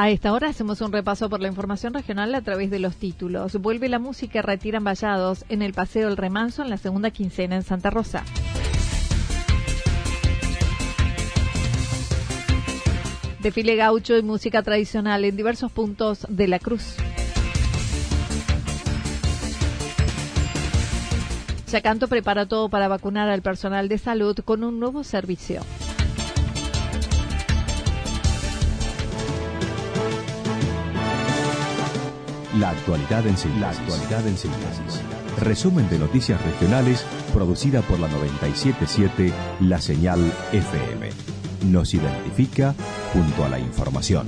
A esta hora hacemos un repaso por la información regional a través de los títulos. Vuelve la música Retiran Vallados en el Paseo El Remanso en la segunda quincena en Santa Rosa. Desfile gaucho y música tradicional en diversos puntos de la cruz. Yacanto prepara todo para vacunar al personal de salud con un nuevo servicio. La actualidad en síntesis. Resumen de noticias regionales producida por la 977 La Señal FM. Nos identifica junto a la información.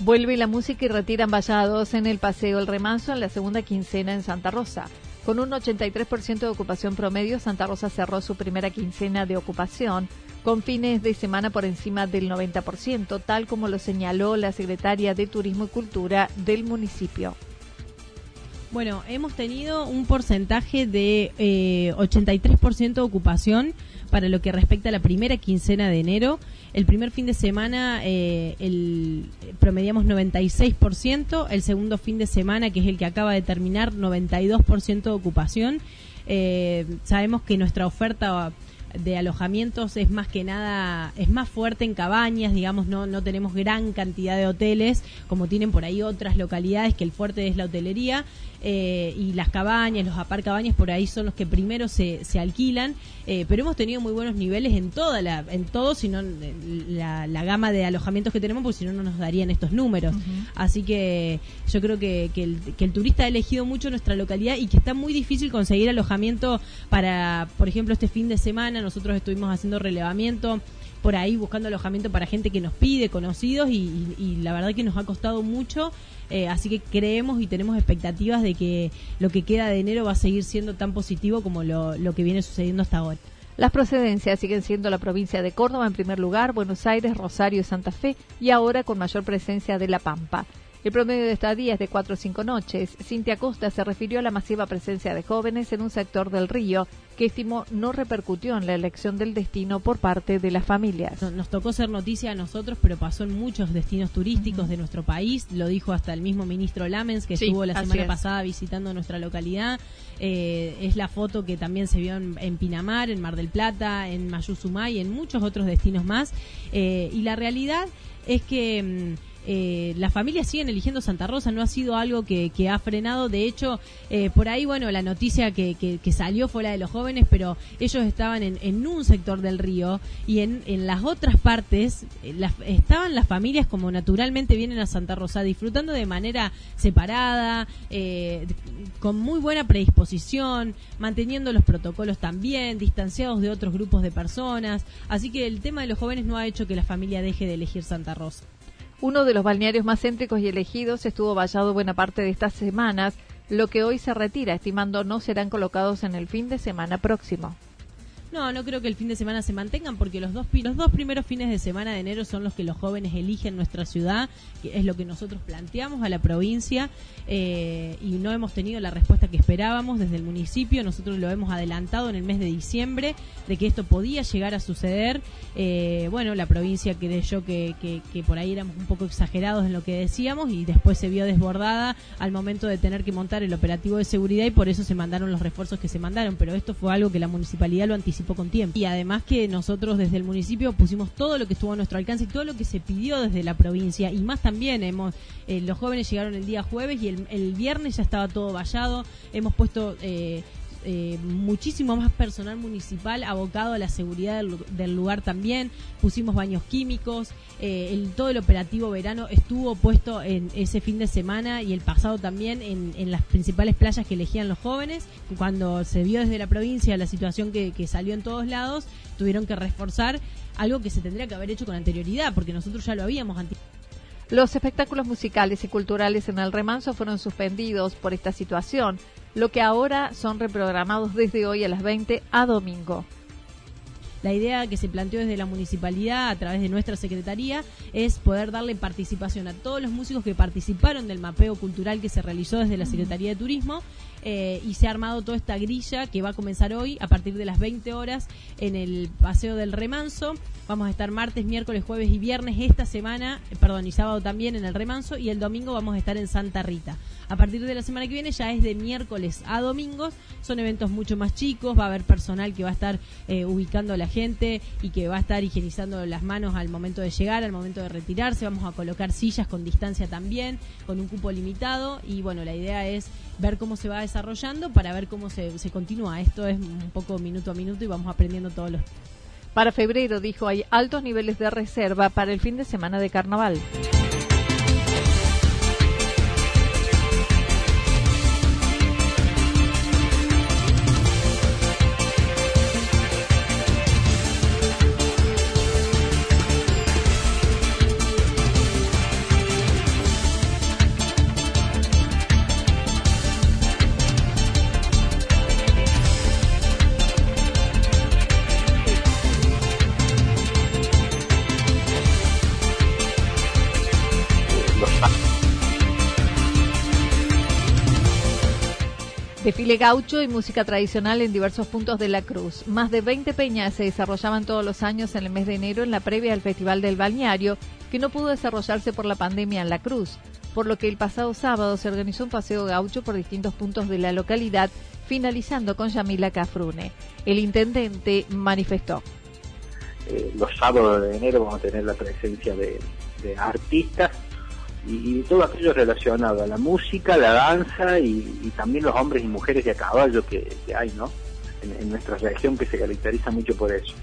Vuelve la música y retiran vallados en el Paseo El Remanso en la segunda quincena en Santa Rosa. Con un 83% de ocupación promedio, Santa Rosa cerró su primera quincena de ocupación, con fines de semana por encima del 90%, tal como lo señaló la secretaria de Turismo y Cultura del municipio. Bueno, hemos tenido un porcentaje de eh, 83% de ocupación para lo que respecta a la primera quincena de enero. El primer fin de semana eh, el, promediamos 96%, el segundo fin de semana, que es el que acaba de terminar, 92% de ocupación. Eh, sabemos que nuestra oferta de alojamientos es más que nada, es más fuerte en cabañas, digamos, no, no tenemos gran cantidad de hoteles como tienen por ahí otras localidades que el fuerte es la hotelería eh, y las cabañas, los aparcabañas por ahí son los que primero se, se alquilan, eh, pero hemos tenido muy buenos niveles en toda la, en todo, sino la, la gama de alojamientos que tenemos, porque si no no nos darían estos números. Así que yo creo que, que, el, que el turista ha elegido mucho nuestra localidad y que está muy difícil conseguir alojamiento para, por ejemplo, este fin de semana nosotros estuvimos haciendo relevamiento por ahí buscando alojamiento para gente que nos pide, conocidos, y, la verdad que nos ha costado mucho. Eh, así que creemos y tenemos expectativas de que lo que queda de enero va a seguir siendo tan positivo como lo, lo que viene sucediendo hasta ahora. Las procedencias siguen siendo la provincia de Córdoba en primer lugar, Buenos Aires, Rosario y Santa Fe, y ahora con mayor presencia de La Pampa. El promedio de estadía es de cuatro o cinco noches. Cintia Costa se refirió a la masiva presencia de jóvenes en un sector del río que estimó no repercutió en la elección del destino por parte de las familias. Nos tocó ser noticia a nosotros, pero pasó en muchos destinos turísticos uh -huh. de nuestro país. Lo dijo hasta el mismo ministro Lamens, que sí, estuvo la semana es. pasada visitando nuestra localidad. Eh, es la foto que también se vio en, en, Pinamar, en Mar del Plata, en Mayuzumay, en muchos otros destinos más. Eh, y la realidad es que... Eh, las familias siguen eligiendo Santa Rosa, no ha sido algo que, que ha frenado. De hecho, eh, por ahí, bueno, la noticia que, que, que, salió fue la de los jóvenes, pero ellos estaban en, en un sector del río y en, en las otras partes eh, las, estaban las familias como naturalmente vienen a Santa Rosa, disfrutando de manera separada, eh, con muy buena predisposición, manteniendo los protocolos también, distanciados de otros grupos de personas. Así que el tema de los jóvenes no ha hecho que la familia deje de elegir Santa Rosa. Uno de los balnearios más céntricos y elegidos estuvo vallado buena parte de estas semanas, lo que hoy se retira, estimando no serán colocados en el fin de semana próximo. No, no creo que el fin de semana se mantengan porque los dos, los dos primeros fines de semana de enero son los que los jóvenes eligen nuestra ciudad, que es lo que nosotros planteamos a la provincia eh, y no hemos tenido la respuesta que esperábamos desde el municipio. Nosotros lo hemos adelantado en el mes de diciembre de que esto podía llegar a suceder. Eh, bueno, la provincia creyó que, que, que por ahí éramos un poco exagerados en lo que decíamos y después se vio desbordada al momento de tener que montar el operativo de seguridad y por eso se mandaron los refuerzos que se mandaron. Pero esto fue algo que la municipalidad lo anticipó tiempo. Y además que nosotros desde el municipio pusimos todo lo que estuvo a nuestro alcance y todo lo que se pidió desde la provincia y más también hemos eh, los jóvenes llegaron el día jueves y el, viernes ya estaba todo vallado. Hemos puesto eh, eh, muchísimo más personal municipal abocado a la seguridad del, lugar también. Pusimos baños químicos, eh, el, todo el operativo verano estuvo puesto en ese fin de semana y el pasado también en, las principales playas que elegían los jóvenes. Cuando se vio desde la provincia la situación que, que salió en todos lados, tuvieron que reforzar algo que se tendría que haber hecho con anterioridad, porque nosotros ya lo habíamos anticipado. Los espectáculos musicales y culturales en el remanso fueron suspendidos por esta situación lo que ahora son reprogramados desde hoy a las 20 a domingo. La idea que se planteó desde la municipalidad a través de nuestra secretaría es poder darle participación a todos los músicos que participaron del mapeo cultural que se realizó desde la Secretaría de Turismo eh, y se ha armado toda esta grilla que va a comenzar hoy a partir de las 20 horas en el Paseo del Remanso. Vamos a estar martes, miércoles, jueves y viernes esta semana, eh, perdón, y sábado también en el Remanso y el domingo vamos a estar en Santa Rita. A partir de la semana que viene ya es de miércoles a domingos, son eventos mucho más chicos, va a haber personal que va a estar eh, ubicando la gente y que va a estar higienizando las manos al momento de llegar, al momento de retirarse, vamos a colocar sillas con distancia también, con un cupo limitado y bueno, la idea es ver cómo se va desarrollando para ver cómo se, continúa. Esto es un poco minuto a minuto y vamos aprendiendo todos los... Para febrero, dijo, hay altos niveles de reserva para el fin de semana de carnaval. Gaucho y música tradicional en diversos puntos de la Cruz. Más de 20 peñas se desarrollaban todos los años en el mes de enero en la previa del Festival del Balneario, que no pudo desarrollarse por la pandemia en la Cruz, por lo que el pasado sábado se organizó un paseo gaucho por distintos puntos de la localidad, finalizando con Yamila Cafrune. El intendente manifestó. Eh, los sábados de enero vamos a tener la presencia de artistas y, todo aquello relacionado a la música, la danza y, también los hombres y mujeres de a caballo que, hay, ¿no? En, nuestra región que se caracteriza mucho por eso.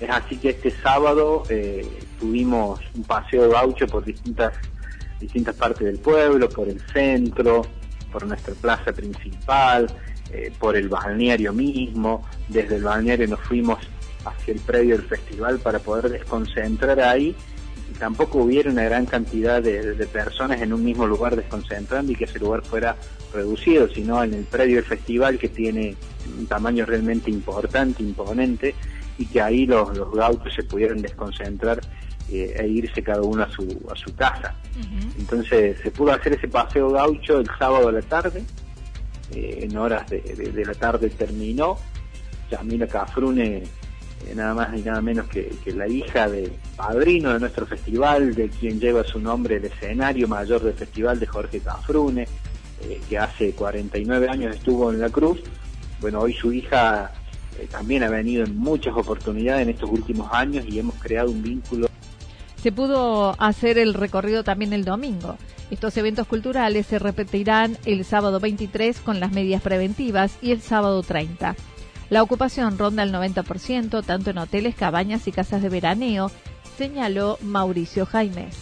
Es así que este sábado eh, tuvimos un paseo de gaucho por distintas, distintas partes del pueblo, por el centro, por nuestra plaza principal, eh, por el balneario mismo. Desde el balneario nos fuimos hacia el predio del festival para poder desconcentrar ahí tampoco hubiera una gran cantidad de, personas en un mismo lugar desconcentrando y que ese lugar fuera reducido, sino en el predio del festival que tiene un tamaño realmente importante, imponente, y que ahí los, los gauchos se pudieran desconcentrar eh, e irse cada uno a su, a su casa. Entonces se pudo hacer ese paseo gaucho el sábado a la tarde, eh, en horas de, de, la tarde terminó, Yamila Cafrune nada más y nada menos que, la hija del padrino de nuestro festival, de quien lleva su nombre el escenario mayor del festival de Jorge Cafrune, eh, que hace 49 años estuvo en la Cruz. Bueno, hoy su hija eh, también ha venido en muchas oportunidades en estos últimos años y hemos creado un vínculo. Se pudo hacer el recorrido también el domingo. Estos eventos culturales se repetirán el sábado 23 con las medias preventivas y el sábado 30. La ocupación ronda el 90%, tanto en hoteles, cabañas y casas de veraneo, señaló Mauricio Jaimes.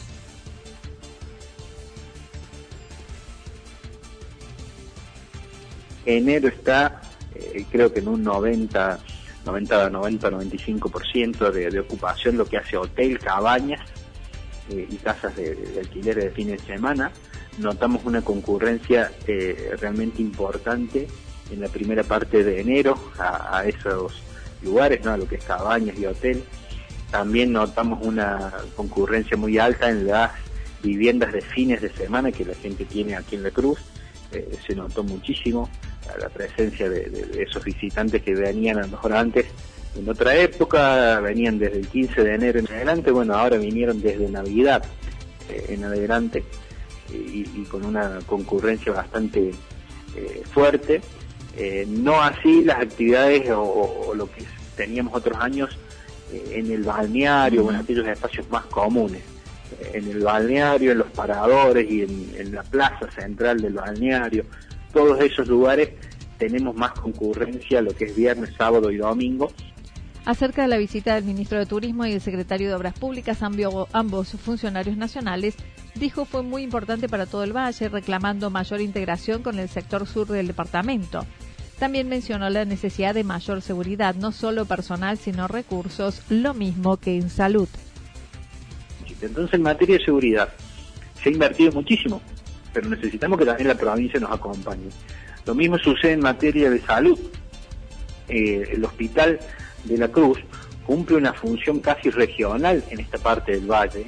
Enero está, eh, creo que en un 90, 90, 90, 95% de, de ocupación, lo que hace hotel, cabañas eh, y casas de, de, alquiler de fin de semana. Notamos una concurrencia eh, realmente importante en la primera parte de enero a, esos lugares, ¿no? lo que es cabañas y hotel. También notamos una concurrencia muy alta en las viviendas de fines de semana que la gente tiene aquí en La Cruz. Eh, se notó muchísimo la presencia de, esos visitantes que venían a lo mejor antes en otra época, venían desde el 15 de enero en adelante, bueno, ahora vinieron desde Navidad eh, en adelante y, con una concurrencia bastante eh, fuerte. No así las actividades o, lo que teníamos otros años en el balneario o en aquellos espacios más comunes en el balneario, en los paradores y en, la plaza central del balneario, todos esos lugares tenemos más concurrencia lo que es viernes, sábado y domingo. Acerca de la visita del ministro de Turismo y el secretario de Obras Públicas, ambos funcionarios nacionales, dijo fue muy importante para todo el valle, reclamando mayor integración con el sector sur del departamento. También mencionó la necesidad de mayor seguridad, no solo personal, sino recursos, lo mismo que en salud. Entonces, en materia de seguridad, se ha invertido muchísimo, pero necesitamos que también la provincia nos acompañe. Lo mismo sucede en materia de salud. Eh, el hospital de la Cruz cumple una función casi regional en esta parte del valle.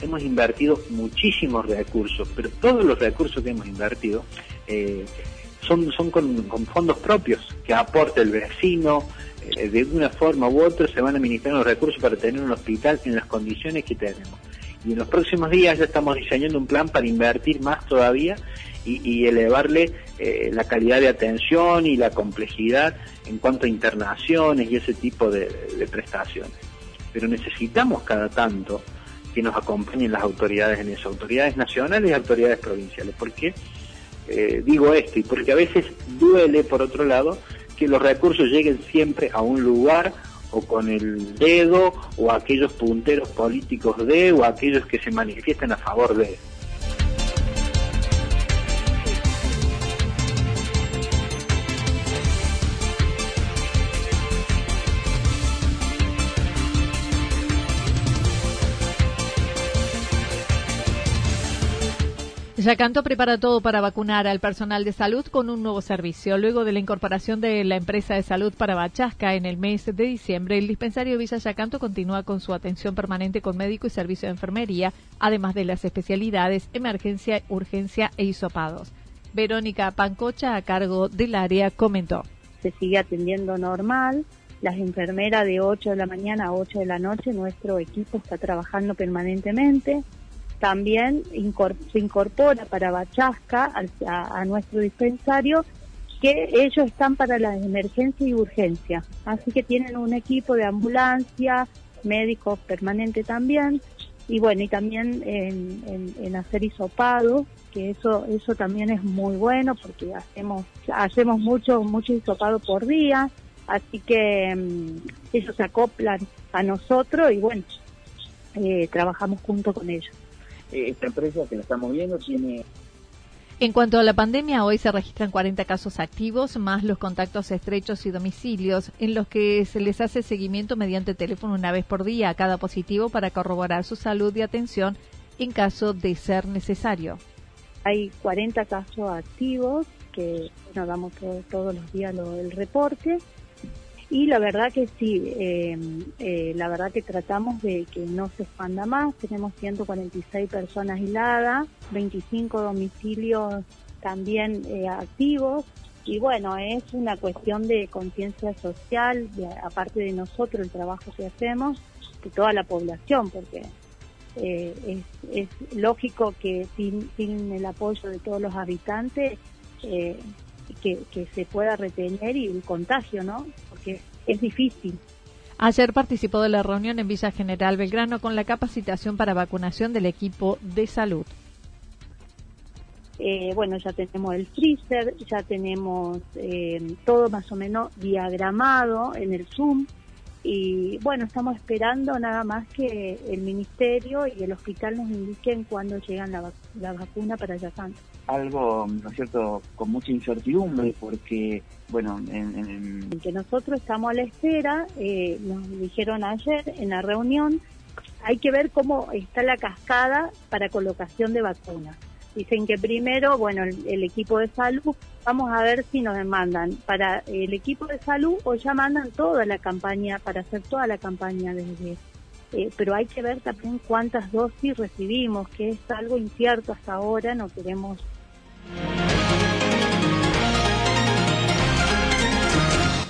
Hemos invertido muchísimos recursos, pero todos los recursos que hemos invertido eh, son, son con, fondos propios que aporta el vecino, eh, de una forma u otra se van a administrar los recursos para tener un hospital en las condiciones que tenemos. Y en los próximos días ya estamos diseñando un plan para invertir más todavía y, elevarle eh, la calidad de atención y la complejidad en cuanto a internaciones y ese tipo de, prestaciones. Pero necesitamos cada tanto que nos acompañen las autoridades en eso, autoridades nacionales y autoridades provinciales. ¿Por qué eh, digo esto? Y porque a veces duele, por otro lado, que los recursos lleguen siempre a un lugar o con el dedo o a aquellos punteros políticos de o a aquellos que se manifiestan a favor de. Yacanto prepara todo para vacunar al personal de salud con un nuevo servicio. Luego de la incorporación de la empresa de salud para Bachasca en el mes de diciembre, el dispensario Villa Yacanto continúa con su atención permanente con médico y servicio de enfermería, además de las especialidades emergencia, urgencia e hisopados. Verónica Pancocha, a cargo del área, comentó. Se sigue atendiendo normal. Las enfermeras de 8 de la mañana a 8 de la noche, nuestro equipo está trabajando permanentemente también se incorpora para Bachasca a, nuestro dispensario que ellos están para la emergencia y urgencia. Así que tienen un equipo de ambulancia, médicos permanente también, y bueno, y también en, hacer hisopado, que eso eso también es muy bueno porque hacemos hacemos mucho mucho hisopado por día, así que mm, ellos se acoplan a nosotros y bueno, eh, trabajamos junto con ellos. Esta empresa que la estamos viendo tiene... En cuanto a la pandemia, hoy se registran 40 casos activos, más los contactos estrechos y domicilios, en los que se les hace seguimiento mediante teléfono una vez por día a cada positivo para corroborar su salud y atención en caso de ser necesario. Hay 40 casos activos que nos damos todos los días el reporte y la verdad que sí, eh, eh, la verdad que tratamos de que no se expanda más. Tenemos 146 personas aisladas, 25 domicilios también eh, activos. Y bueno, es una cuestión de conciencia social, aparte de nosotros, el trabajo que hacemos, de toda la población, porque es, es, lógico que sin, sin el apoyo de todos los habitantes, que, que se pueda retener y el contagio, ¿no? es difícil. Ayer participó de la reunión en Villa General Belgrano con la capacitación para vacunación del equipo de salud. Eh, bueno, ya tenemos el freezer, ya tenemos eh, todo más o menos diagramado en el Zoom y bueno, estamos esperando nada más que el ministerio y el hospital nos indiquen cuándo llegan la, la vacuna para Yacanto. Algo, ¿no es cierto?, con mucha incertidumbre porque, bueno, en, Que nosotros estamos a la espera, eh, nos dijeron ayer en la reunión, hay que ver cómo está la cascada para colocación de vacunas. Dicen que primero, bueno, el, equipo de salud, vamos a ver si nos demandan para el equipo de salud o ya mandan toda la campaña, para hacer toda la campaña desde... Eh, pero hay que ver también cuántas dosis recibimos, que es algo incierto hasta ahora, no queremos...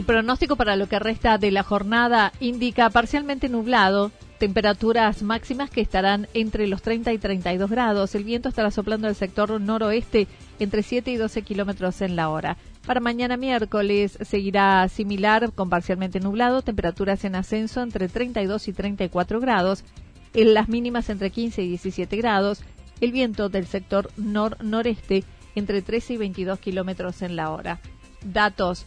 El pronóstico para lo que resta de la jornada indica parcialmente nublado, temperaturas máximas que estarán entre los 30 y 32 grados. El viento estará soplando al sector noroeste entre 7 y 12 kilómetros en la hora. Para mañana miércoles seguirá similar con parcialmente nublado, temperaturas en ascenso entre 32 y 34 grados, en las mínimas entre 15 y 17 grados, el viento del sector nor-noreste entre 13 y 22 kilómetros en la hora. Datos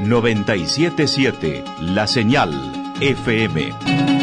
977 La Señal FM.